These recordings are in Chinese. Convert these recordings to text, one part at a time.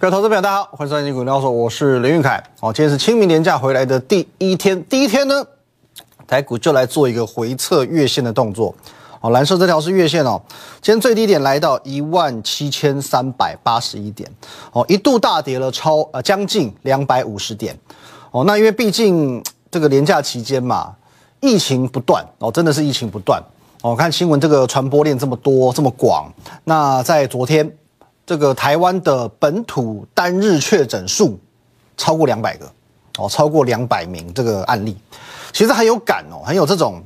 各位投资朋友，大家好，欢迎收看《金股聊说》，我是林玉凯。哦，今天是清明年假回来的第一天，第一天呢，台股就来做一个回测月线的动作。哦，蓝色这条是月线哦，今天最低点来到一万七千三百八十一点，哦，一度大跌了超呃将近两百五十点。哦，那因为毕竟这个年假期间嘛，疫情不断哦，真的是疫情不断。哦，看新闻这个传播链这么多这么广，那在昨天。这个台湾的本土单日确诊数超过两百个哦，超过两百名这个案例，其实很有感哦，很有这种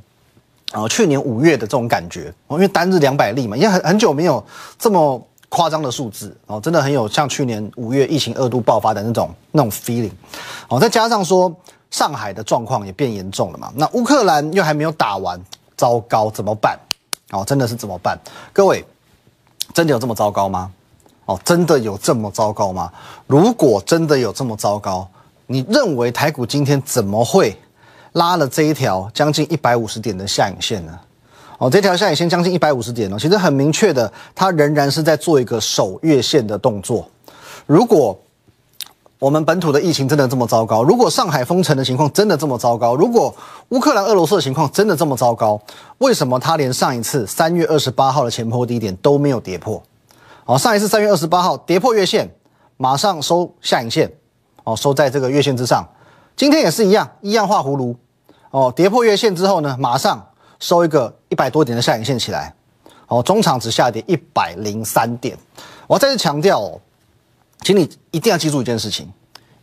呃去年五月的这种感觉哦，因为单日两百例嘛，因为很很久没有这么夸张的数字哦，真的很有像去年五月疫情二度爆发的那种那种 feeling 哦，再加上说上海的状况也变严重了嘛，那乌克兰又还没有打完，糟糕怎么办？哦，真的是怎么办？各位，真的有这么糟糕吗？哦，真的有这么糟糕吗？如果真的有这么糟糕，你认为台股今天怎么会拉了这一条将近一百五十点的下影线呢？哦，这条下影线将近一百五十点哦，其实很明确的，它仍然是在做一个守月线的动作。如果我们本土的疫情真的这么糟糕，如果上海封城的情况真的这么糟糕，如果乌克兰、俄罗斯的情况真的这么糟糕，为什么它连上一次三月二十八号的前坡低点都没有跌破？哦，上一次三月二十八号跌破月线，马上收下影线，哦，收在这个月线之上。今天也是一样，一样画葫芦。哦，跌破月线之后呢，马上收一个一百多点的下影线起来。哦，中场只下跌一百零三点。我再次强调哦，请你一定要记住一件事情：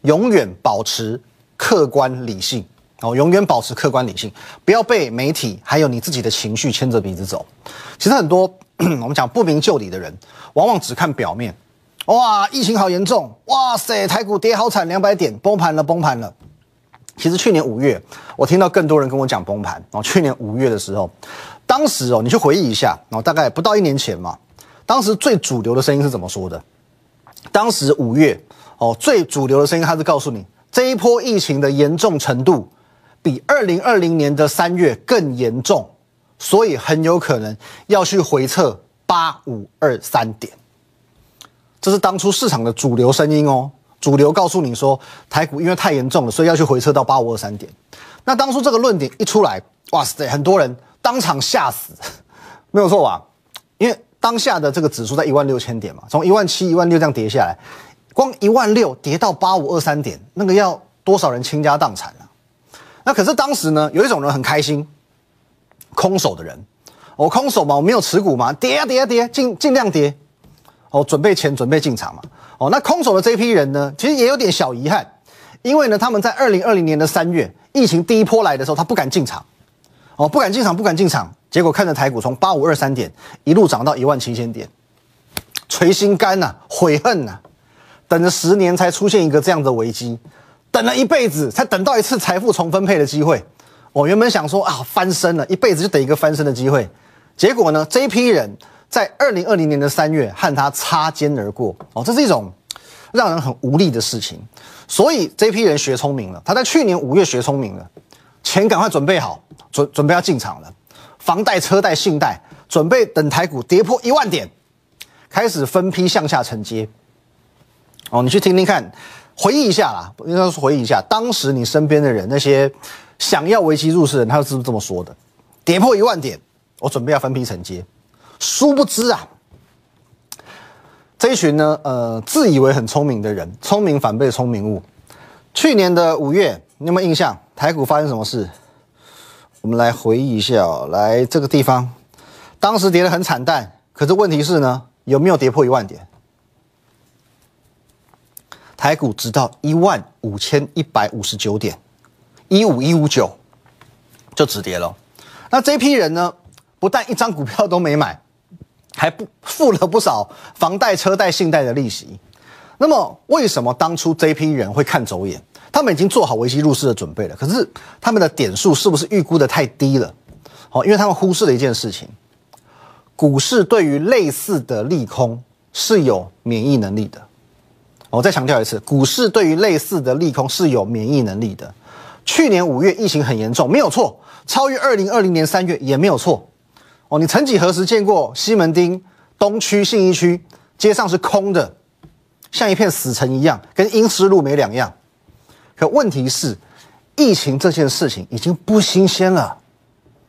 永远保持客观理性。哦，永远保持客观理性，不要被媒体还有你自己的情绪牵着鼻子走。其实很多。我们讲不明就里的人，往往只看表面。哇，疫情好严重！哇塞，台股跌好惨，两百点崩盘了，崩盘了。其实去年五月，我听到更多人跟我讲崩盘。哦，去年五月的时候，当时哦，你去回忆一下，哦，大概不到一年前嘛。当时最主流的声音是怎么说的？当时五月哦，最主流的声音，他是告诉你，这一波疫情的严重程度，比二零二零年的三月更严重。所以很有可能要去回测八五二三点，这是当初市场的主流声音哦。主流告诉你说，台股因为太严重了，所以要去回撤到八五二三点。那当初这个论点一出来，哇塞，很多人当场吓死，没有错吧？因为当下的这个指数在一万六千点嘛，从一万七、一万六这样跌下来，光一万六跌到八五二三点，那个要多少人倾家荡产啊？那可是当时呢，有一种人很开心。空手的人，我空手嘛，我没有持股嘛，跌啊跌啊跌，尽尽量跌，哦，准备钱准备进场嘛，哦，那空手的这批人呢，其实也有点小遗憾，因为呢，他们在二零二零年的三月疫情第一波来的时候，他不敢进场，哦，不敢进场，不敢进场，结果看着台股从八五二三点一路涨到一万七千点，捶心肝呐，悔恨呐，等了十年才出现一个这样的危机，等了一辈子才等到一次财富重分配的机会。我原本想说啊，翻身了，一辈子就等一个翻身的机会，结果呢，这一批人在二零二零年的三月和他擦肩而过，哦，这是一种让人很无力的事情。所以这批人学聪明了，他在去年五月学聪明了，钱赶快准备好，准准备要进场了，房贷、车贷、信贷，准备等台股跌破一万点，开始分批向下承接。哦，你去听听看，回忆一下啦，应该是回忆一下，当时你身边的人那些。想要围棋入市的人，他是不是这么说的？跌破一万点，我准备要分批承接。殊不知啊，这一群呢，呃，自以为很聪明的人，聪明反被聪明误。去年的五月，你有没有印象？台股发生什么事？我们来回忆一下哦。来这个地方，当时跌得很惨淡，可是问题是呢，有没有跌破一万点？台股直到一万五千一百五十九点。一五一五九就止跌了，那这批人呢，不但一张股票都没买，还不付了不少房贷、车贷、信贷的利息。那么，为什么当初这批人会看走眼？他们已经做好危机入市的准备了，可是他们的点数是不是预估的太低了？哦，因为他们忽视了一件事情：股市对于类似的利空是有免疫能力的。我再强调一次，股市对于类似的利空是有免疫能力的。去年五月疫情很严重，没有错，超越二零二零年三月也没有错。哦，你曾几何时见过西门町东区信义区街上是空的？像一片死城一样，跟阴湿路没两样。可问题是，疫情这件事情已经不新鲜了，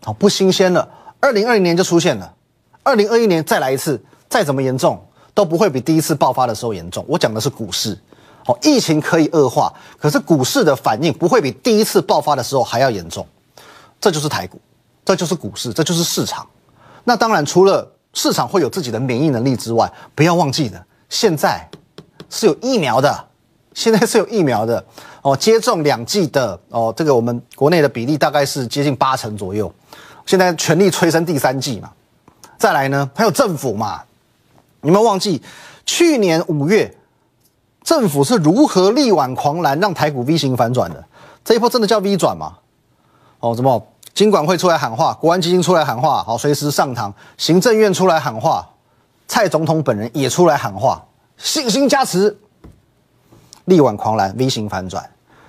哦不新鲜了。二零二零年就出现了，二零二一年再来一次，再怎么严重都不会比第一次爆发的时候严重。我讲的是股市，哦，疫情可以恶化，可是股市的反应不会比第一次爆发的时候还要严重。这就是台股，这就是股市，这就是市场。那当然，除了市场会有自己的免疫能力之外，不要忘记的，现在是有疫苗的，现在是有疫苗的哦，接种两剂的哦，这个我们国内的比例大概是接近八成左右。现在全力催生第三剂嘛，再来呢，还有政府嘛，你们忘记去年五月政府是如何力挽狂澜，让台股 V 型反转的？这一波真的叫 V 转吗？哦，怎么？金管会出来喊话，国安基金出来喊话，好，随时上堂。行政院出来喊话，蔡总统本人也出来喊话，信心加持，力挽狂澜，V 型反转。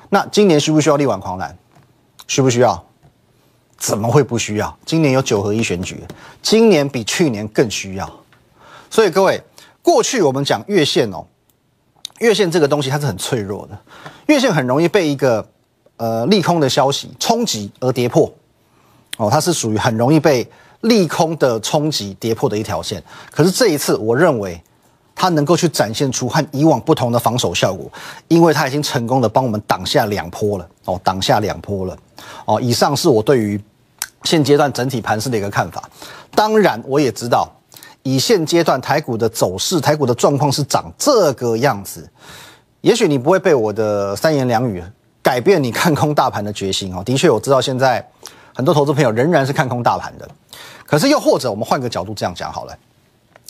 那今年需不需要力挽狂澜？需不需要？怎么会不需要？今年有九合一选举，今年比去年更需要。所以各位，过去我们讲月线哦，月线这个东西它是很脆弱的，月线很容易被一个呃利空的消息冲击而跌破。哦，它是属于很容易被利空的冲击跌破的一条线。可是这一次，我认为它能够去展现出和以往不同的防守效果，因为它已经成功的帮我们挡下两波了。哦，挡下两波了。哦，以上是我对于现阶段整体盘势的一个看法。当然，我也知道以现阶段台股的走势，台股的状况是长这个样子。也许你不会被我的三言两语改变你看空大盘的决心哦。的确，我知道现在。很多投资朋友仍然是看空大盘的，可是又或者我们换个角度这样讲好了，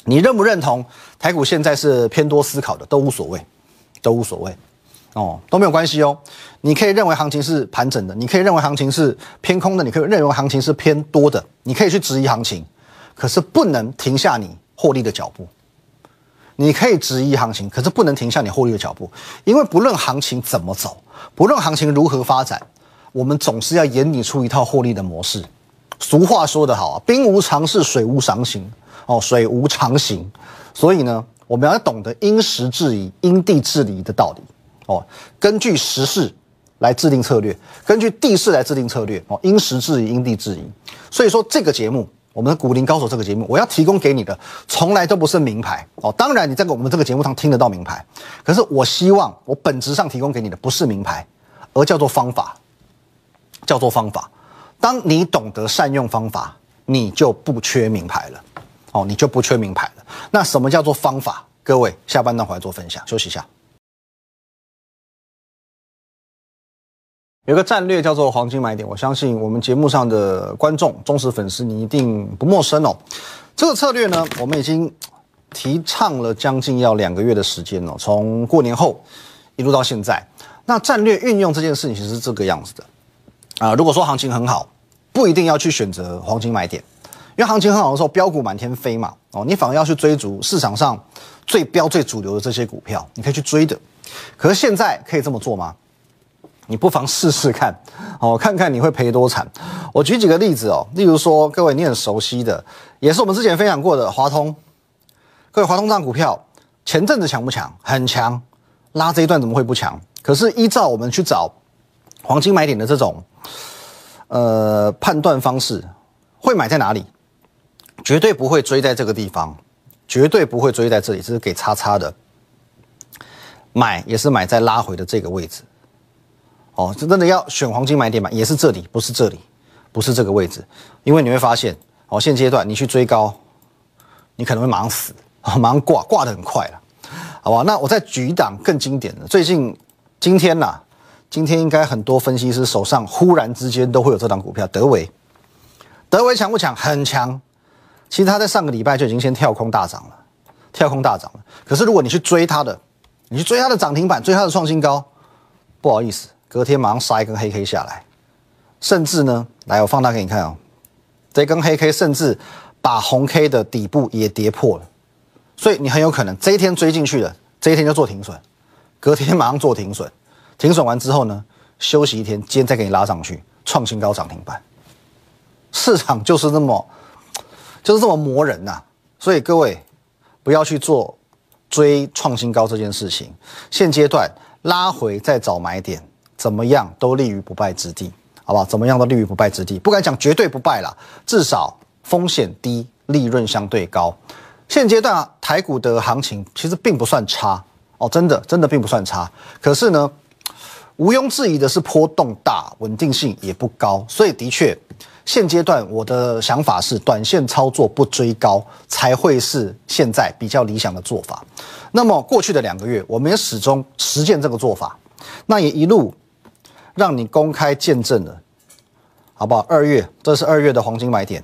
你认不认同台股现在是偏多思考的都无所谓，都无所谓，哦都没有关系哦。你可以认为行情是盘整的，你可以认为行情是偏空的，你可以认为行情是偏多的，你可以去质疑行情，可是不能停下你获利的脚步。你可以质疑行情，可是不能停下你获利的脚步，因为不论行情怎么走，不论行情如何发展。我们总是要演拟出一套获利的模式。俗话说得好啊，兵无常势，水无常形。哦，水无常形。所以呢，我们要懂得因时制宜、因地制宜的道理。哦，根据时势来制定策略，根据地势来制定策略。哦，因时制宜、因地制宜。所以说，这个节目，我们的股林高手这个节目，我要提供给你的，从来都不是名牌。哦，当然你在我们这个节目上听得到名牌，可是我希望我本质上提供给你的不是名牌，而叫做方法。叫做方法，当你懂得善用方法，你就不缺名牌了，哦，你就不缺名牌了。那什么叫做方法？各位，下半段回来做分享，休息一下。有个战略叫做黄金买点，我相信我们节目上的观众、忠实粉丝，你一定不陌生哦。这个策略呢，我们已经提倡了将近要两个月的时间了，从过年后一路到现在。那战略运用这件事情其实是这个样子的。啊，如果说行情很好，不一定要去选择黄金买点，因为行情很好的时候，标股满天飞嘛。哦，你反而要去追逐市场上最标最主流的这些股票，你可以去追的。可是现在可以这么做吗？你不妨试试看，哦，看看你会赔多惨。我举几个例子哦，例如说，各位你很熟悉的，也是我们之前分享过的华通。各位，华通这股票前阵子强不强？很强，拉这一段怎么会不强？可是依照我们去找黄金买点的这种。呃，判断方式会买在哪里？绝对不会追在这个地方，绝对不会追在这里，这是给叉叉的。买也是买在拉回的这个位置。哦，真的要选黄金买点买，也是这里，不是这里，不是这个位置。因为你会发现，哦，现阶段你去追高，你可能会马上死，马上挂，挂的很快了，好吧？那我再举一档更经典的，最近今天呐。今天应该很多分析师手上忽然之间都会有这档股票，德维。德维强不强？很强。其实他在上个礼拜就已经先跳空大涨了，跳空大涨了。可是如果你去追它的，你去追它的涨停板，追它的创新高，不好意思，隔天马上杀一根黑 K 下来，甚至呢，来我放大给你看哦，这根黑 K 甚至把红 K 的底部也跌破了，所以你很有可能这一天追进去的，这一天就做停损，隔天马上做停损。停损完之后呢，休息一天，今天再给你拉上去，创新高涨停板。市场就是这么，就是这么磨人呐。所以各位不要去做追创新高这件事情，现阶段拉回再找买点，怎么样都立于不败之地，好不好？怎么样都立于不败之地，不敢讲绝对不败啦，至少风险低，利润相对高。现阶段啊，台股的行情其实并不算差哦，真的真的并不算差。可是呢，毋庸置疑的是波动大，稳定性也不高，所以的确。现阶段我的想法是，短线操作不追高才会是现在比较理想的做法。那么过去的两个月，我们也始终实践这个做法，那也一路让你公开见证了，好不好？二月，这是二月的黄金买点，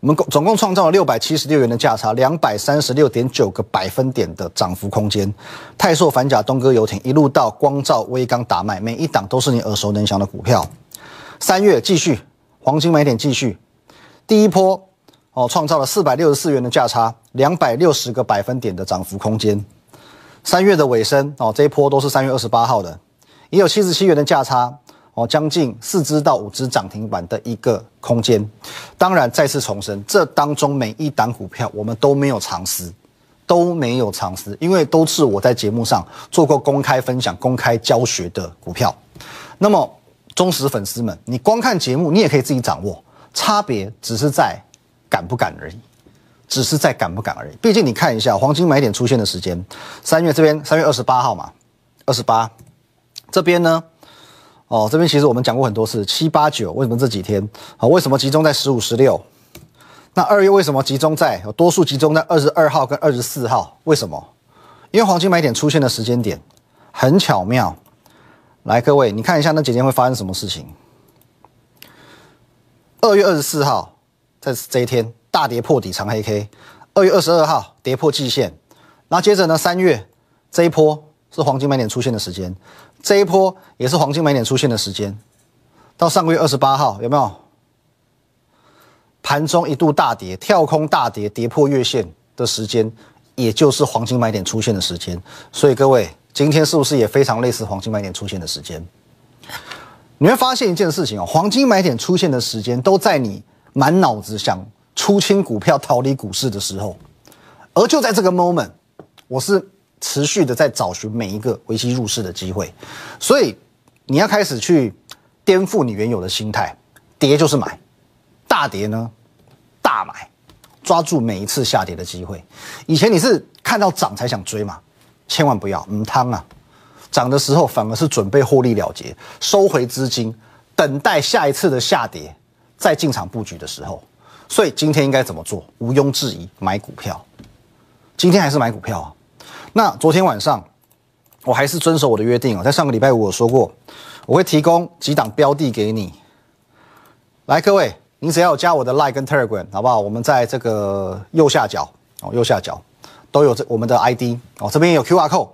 我们共总共创造了六百七十六元的价差，两百三十六点九个百分点的涨幅空间。泰硕、反甲、东哥游艇，一路到光照、微钢、打卖，每一档都是你耳熟能详的股票。三月继续。黄金买点继续，第一波哦，创造了四百六十四元的价差，两百六十个百分点的涨幅空间。三月的尾声哦，这一波都是三月二十八号的，也有七十七元的价差哦，将近四只到五只涨停板的一个空间。当然，再次重申，这当中每一档股票我们都没有藏私，都没有藏私，因为都是我在节目上做过公开分享、公开教学的股票。那么。忠实粉丝们，你光看节目，你也可以自己掌握，差别只是在敢不敢而已，只是在敢不敢而已。毕竟你看一下黄金买点出现的时间，三月这边三月二十八号嘛，二十八，这边呢，哦这边其实我们讲过很多次，七八九为什么这几天啊？为什么集中在十五十六？那二月为什么集中在有多数集中在二十二号跟二十四号？为什么？因为黄金买点出现的时间点很巧妙。来，各位，你看一下那几天会发生什么事情？二月二十四号，在这一天大跌破底长黑 K；二月二十二号跌破季线，然后接着呢，三月这一波是黄金买点出现的时间，这一波也是黄金买点出现的时间。到上个月二十八号，有没有盘中一度大跌，跳空大跌，跌破月线的时间，也就是黄金买点出现的时间。所以各位。今天是不是也非常类似黄金买点出现的时间？你会发现一件事情哦，黄金买点出现的时间都在你满脑子想出清股票、逃离股市的时候，而就在这个 moment，我是持续的在找寻每一个危机入市的机会，所以你要开始去颠覆你原有的心态，跌就是买，大跌呢大买，抓住每一次下跌的机会。以前你是看到涨才想追嘛？千万不要，嗯汤啊！涨的时候反而是准备获利了结，收回资金，等待下一次的下跌再进场布局的时候。所以今天应该怎么做？毋庸置疑，买股票。今天还是买股票啊？那昨天晚上我还是遵守我的约定哦，在上个礼拜五我说过，我会提供几档标的给你。来，各位，你只要加我的 Line 跟 Telegram，好不好？我们在这个右下角哦，右下角。都有这我们的 ID 哦，这边有 QR code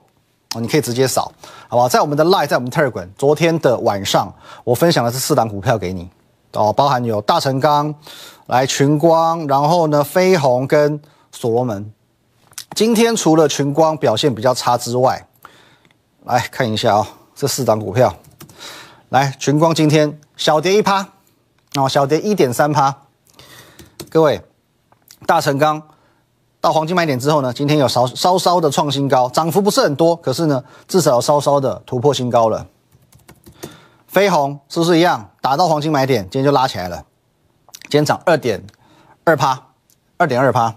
哦，你可以直接扫，好不好？在我们的 Line，在我们 Telegram，昨天的晚上我分享的是四档股票给你哦，包含有大成钢、来群光，然后呢飞鸿跟所罗门。今天除了群光表现比较差之外，来看一下啊，这四档股票，来群光今天小跌一趴哦，小跌一点三趴。各位，大成钢。到黄金买点之后呢，今天有稍稍稍的创新高，涨幅不是很多，可是呢，至少有稍稍的突破新高了。飞鸿是不是一样？打到黄金买点，今天就拉起来了，今天涨二点二趴，二点二趴。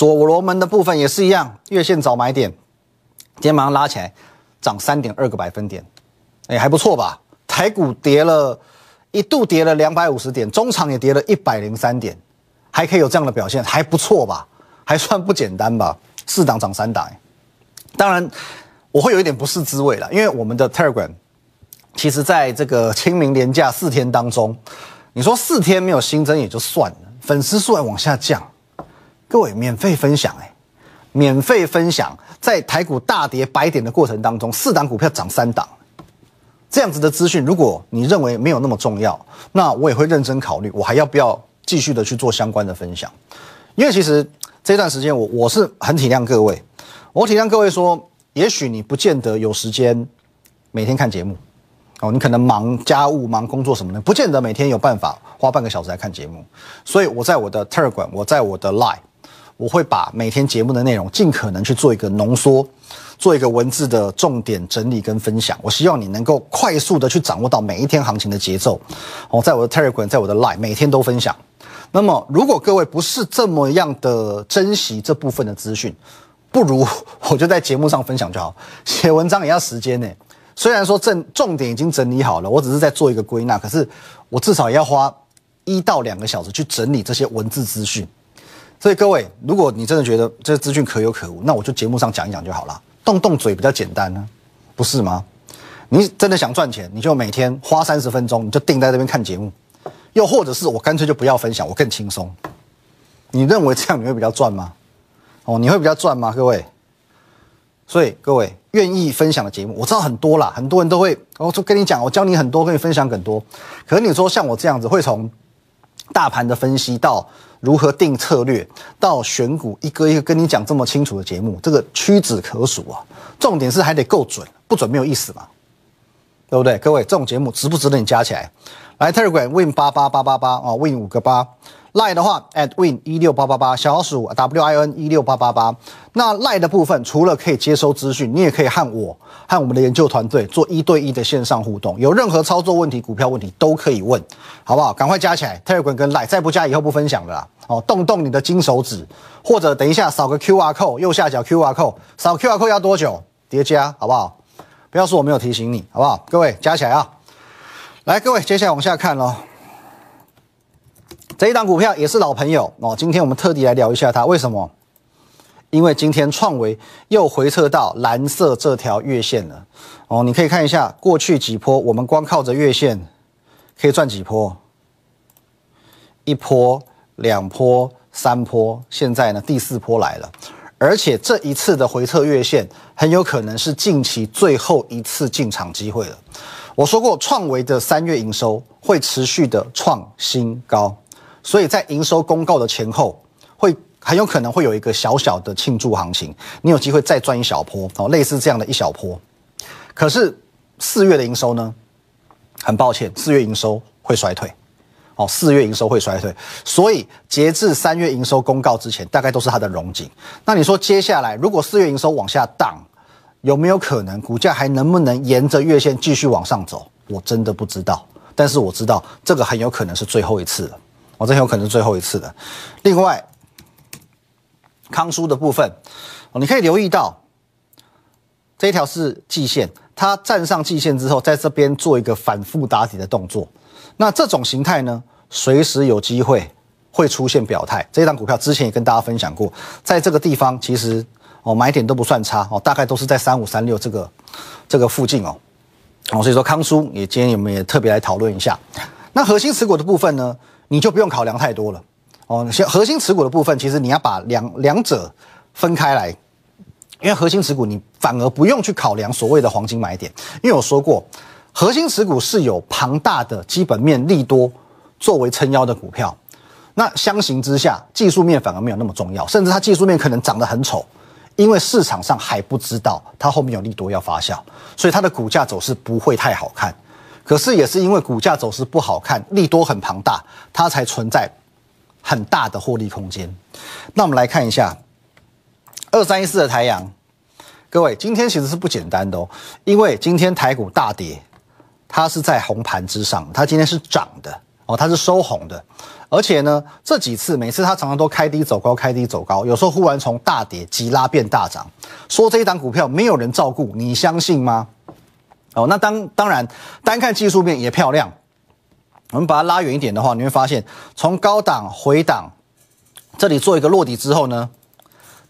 所罗门的部分也是一样，月线早买点，今天马上拉起来，涨三点二个百分点，哎，还不错吧？台股跌了一度跌了两百五十点，中场也跌了一百零三点。还可以有这样的表现，还不错吧？还算不简单吧？四档涨三档，当然我会有一点不是滋味了，因为我们的 Telegram 其实在这个清明连假四天当中，你说四天没有新增也就算了，粉丝数还往下降。各位免费分享哎，免费分享，在台股大跌百点的过程当中，四档股票涨三档，这样子的资讯，如果你认为没有那么重要，那我也会认真考虑，我还要不要？继续的去做相关的分享，因为其实这段时间我我是很体谅各位，我体谅各位说，也许你不见得有时间每天看节目，哦，你可能忙家务、忙工作什么的，不见得每天有办法花半个小时来看节目。所以我在我的 Telegram，我在我的 Line，我会把每天节目的内容尽可能去做一个浓缩，做一个文字的重点整理跟分享。我希望你能够快速的去掌握到每一天行情的节奏。哦，在我的 Telegram，在我的 Line，每天都分享。那么，如果各位不是这么样的珍惜这部分的资讯，不如我就在节目上分享就好。写文章也要时间呢。虽然说正重点已经整理好了，我只是在做一个归纳，可是我至少也要花一到两个小时去整理这些文字资讯。所以各位，如果你真的觉得这资讯可有可无，那我就节目上讲一讲就好了，动动嘴比较简单呢，不是吗？你真的想赚钱，你就每天花三十分钟，你就定在这边看节目。又或者是我干脆就不要分享，我更轻松。你认为这样你会比较赚吗？哦，你会比较赚吗？各位，所以各位愿意分享的节目，我知道很多啦，很多人都会，我就跟你讲，我教你很多，跟你分享很多。可是你说像我这样子，会从大盘的分析到如何定策略，到选股，一个一个跟你讲这么清楚的节目，这个屈指可数啊。重点是还得够准，不准没有意思嘛，对不对？各位，这种节目值不值得你加起来？来 Telegram Win 八八八八八啊，Win 五个八。Line 的话，at Win 一六八八八，小老鼠 W I N 一六八八八。那 lie 的部分，除了可以接收资讯，你也可以和我和我们的研究团队做一对一的线上互动。有任何操作问题、股票问题都可以问，好不好？赶快加起来，Telegram 跟 lie 再不加以后不分享了哦。动动你的金手指，或者等一下扫个 QR code，右下角 QR code，扫 QR code 要多久？叠加，好不好？不要说我没有提醒你，好不好？各位加起来啊！来，各位，接下来往下看喽。这一档股票也是老朋友哦，今天我们特地来聊一下它。为什么？因为今天创维又回撤到蓝色这条月线了哦。你可以看一下过去几波，我们光靠着月线可以赚几波？一波、两波、三波，现在呢第四波来了，而且这一次的回撤月线很有可能是近期最后一次进场机会了。我说过，创维的三月营收会持续的创新高，所以在营收公告的前后，会很有可能会有一个小小的庆祝行情，你有机会再赚一小波哦，类似这样的一小波。可是四月的营收呢？很抱歉，四月营收会衰退，哦，四月营收会衰退，所以截至三月营收公告之前，大概都是它的荣景。那你说接下来如果四月营收往下荡？有没有可能股价还能不能沿着月线继续往上走？我真的不知道，但是我知道这个很有可能是最后一次了。我这很有可能是最后一次的。另外，康叔的部分，你可以留意到这一条是季线，它站上季线之后，在这边做一个反复打底的动作。那这种形态呢，随时有机会会出现表态。这张股票之前也跟大家分享过，在这个地方其实。哦，买点都不算差哦，大概都是在三五三六这个这个附近哦。哦，所以说康叔也今天我们也特别来讨论一下。那核心持股的部分呢，你就不用考量太多了哦。先核心持股的部分，其实你要把两两者分开来，因为核心持股你反而不用去考量所谓的黄金买点，因为我说过，核心持股是有庞大的基本面利多作为撑腰的股票。那相形之下，技术面反而没有那么重要，甚至它技术面可能长得很丑。因为市场上还不知道它后面有利多要发酵，所以它的股价走势不会太好看。可是也是因为股价走势不好看，利多很庞大，它才存在很大的获利空间。那我们来看一下二三一四的台阳，各位今天其实是不简单的哦，因为今天台股大跌，它是在红盘之上，它今天是涨的哦，它是收红的。而且呢，这几次每次它常常都开低走高，开低走高，有时候忽然从大跌急拉变大涨，说这一档股票没有人照顾，你相信吗？哦，那当当然，单看技术面也漂亮。我们把它拉远一点的话，你会发现从高档回档，这里做一个落底之后呢，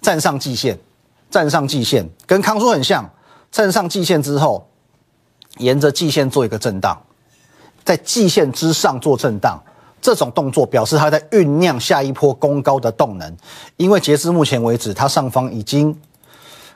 站上季线，站上季线，跟康叔很像，站上季线之后，沿着季线做一个震荡，在季线之上做震荡。这种动作表示它在酝酿下一波攻高的动能，因为截至目前为止，它上方已经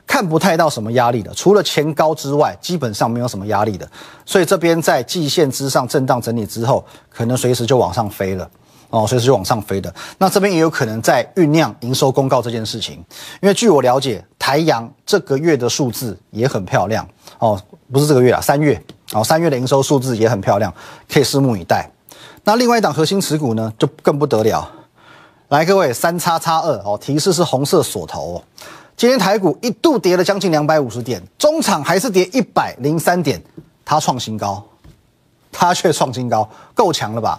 看不太到什么压力的，除了前高之外，基本上没有什么压力的。所以这边在季线之上震荡整理之后，可能随时就往上飞了哦，随时就往上飞的。那这边也有可能在酝酿营收公告这件事情，因为据我了解，台阳这个月的数字也很漂亮哦，不是这个月啊，三月哦，三月的营收数字也很漂亮，可以拭目以待。那另外一档核心持股呢，就更不得了。来，各位三叉叉二哦，提示是红色锁头。哦今天台股一度跌了将近两百五十点，中场还是跌一百零三点，它创新高，它却创新高，够强了吧？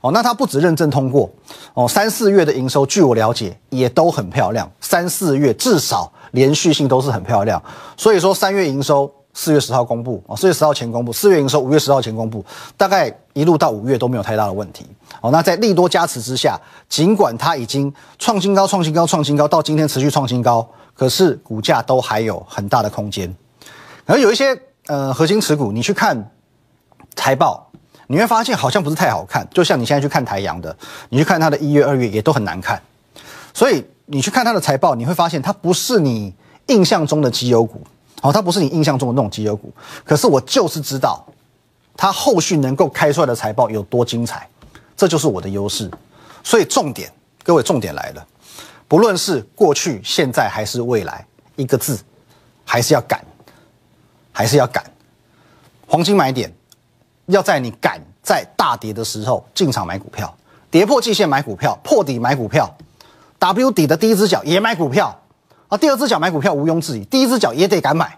哦，那它不止认证通过哦，三四月的营收，据我了解也都很漂亮，三四月至少连续性都是很漂亮，所以说三月营收。四月十号公布哦，四月十号前公布，四月营收五月十号前公布，大概一路到五月都没有太大的问题哦。那在利多加持之下，尽管它已经创新高、创新高、创新高，到今天持续创新高，可是股价都还有很大的空间。而有一些呃核心持股，你去看财报，你会发现好像不是太好看。就像你现在去看台阳的，你去看它的一月、二月也都很难看。所以你去看它的财报，你会发现它不是你印象中的绩优股。好，它不是你印象中的那种绩优股，可是我就是知道，它后续能够开出来的财报有多精彩，这就是我的优势。所以重点，各位重点来了，不论是过去、现在还是未来，一个字，还是要敢，还是要敢。黄金买点，要在你敢在大跌的时候进场买股票，跌破季线买股票，破底买股票，W 底的第一只脚也买股票。啊，第二只脚买股票毋庸置疑，第一只脚也得敢买。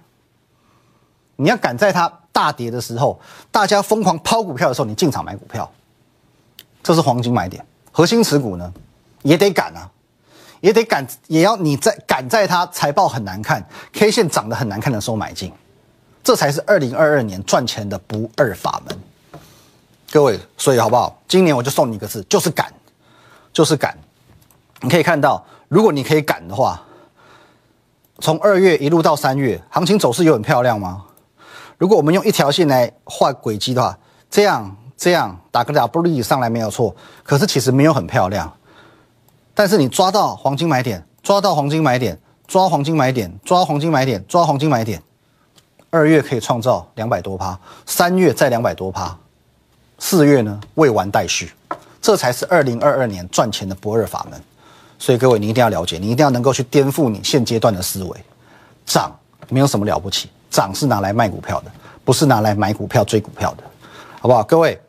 你要赶在它大跌的时候，大家疯狂抛股票的时候，你进场买股票，这是黄金买点。核心持股呢，也得敢啊，也得赶，也要你在赶在它财报很难看、K 线涨得很难看的时候买进，这才是二零二二年赚钱的不二法门。各位，所以好不好？今年我就送你一个字，就是赶，就是赶。你可以看到，如果你可以赶的话。从二月一路到三月，行情走势有很漂亮吗？如果我们用一条线来画轨迹的话，这样这样打个 W 上来没有错，可是其实没有很漂亮。但是你抓到黄金买点，抓到黄金买点，抓黄金买点，抓黄金买点，抓黄金买点，二月可以创造两百多趴，三月再两百多趴，四月呢未完待续，这才是二零二二年赚钱的不二法门。所以各位，你一定要了解，你一定要能够去颠覆你现阶段的思维。涨没有什么了不起，涨是拿来卖股票的，不是拿来买股票追股票的，好不好？各位，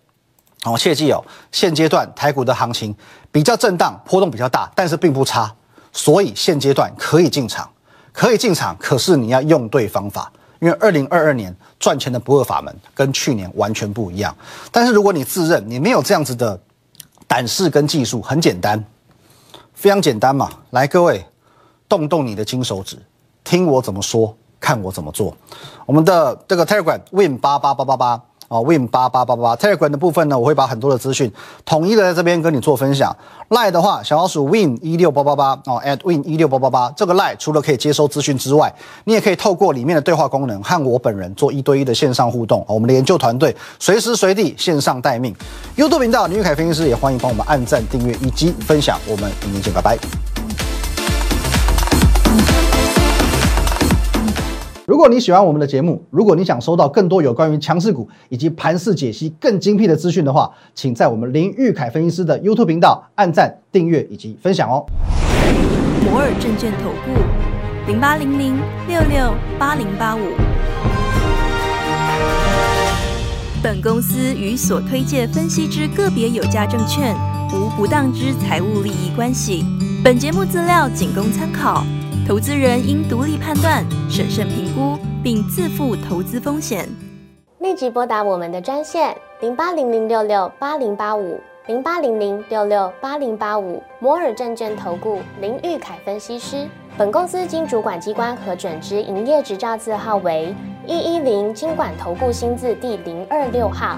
哦，切记哦，现阶段台股的行情比较震荡，波动比较大，但是并不差，所以现阶段可以进场，可以进场。可是你要用对方法，因为二零二二年赚钱的不二法门跟去年完全不一样。但是如果你自认你没有这样子的胆识跟技术，很简单。非常简单嘛，来各位，动动你的金手指，听我怎么说，看我怎么做。我们的这个 Telegram Win 八八八八八。哦，Win 八八八八 Telegram 的部分呢，我会把很多的资讯统一的在这边跟你做分享。lie 的话，小老鼠 Win 一六八八八哦，at Win 一六八八八这个 lie 除了可以接收资讯之外，你也可以透过里面的对话功能和我本人做一对一的线上互动。我们的研究团队随时随地线上待命。YouTube 频道林玉凯分析师也欢迎帮我们按赞、订阅以及分享。我们明天见，拜拜。如果你喜欢我们的节目，如果你想收到更多有关于强势股以及盘势解析更精辟的资讯的话，请在我们林玉凯分析师的 YouTube 频道按赞、订阅以及分享哦。摩尔证券投顾零八零零六六八零八五。本公司与所推介分析之个别有价证券无不当之财务利益关系。本节目资料仅供参考。投资人应独立判断、审慎评估，并自负投资风险。立即拨打我们的专线零八零零六六八零八五零八零零六六八零八五摩尔证券投顾林玉凯分析师。本公司经主管机关核准之营业执照字号为一一零金管投顾新字第零二六号。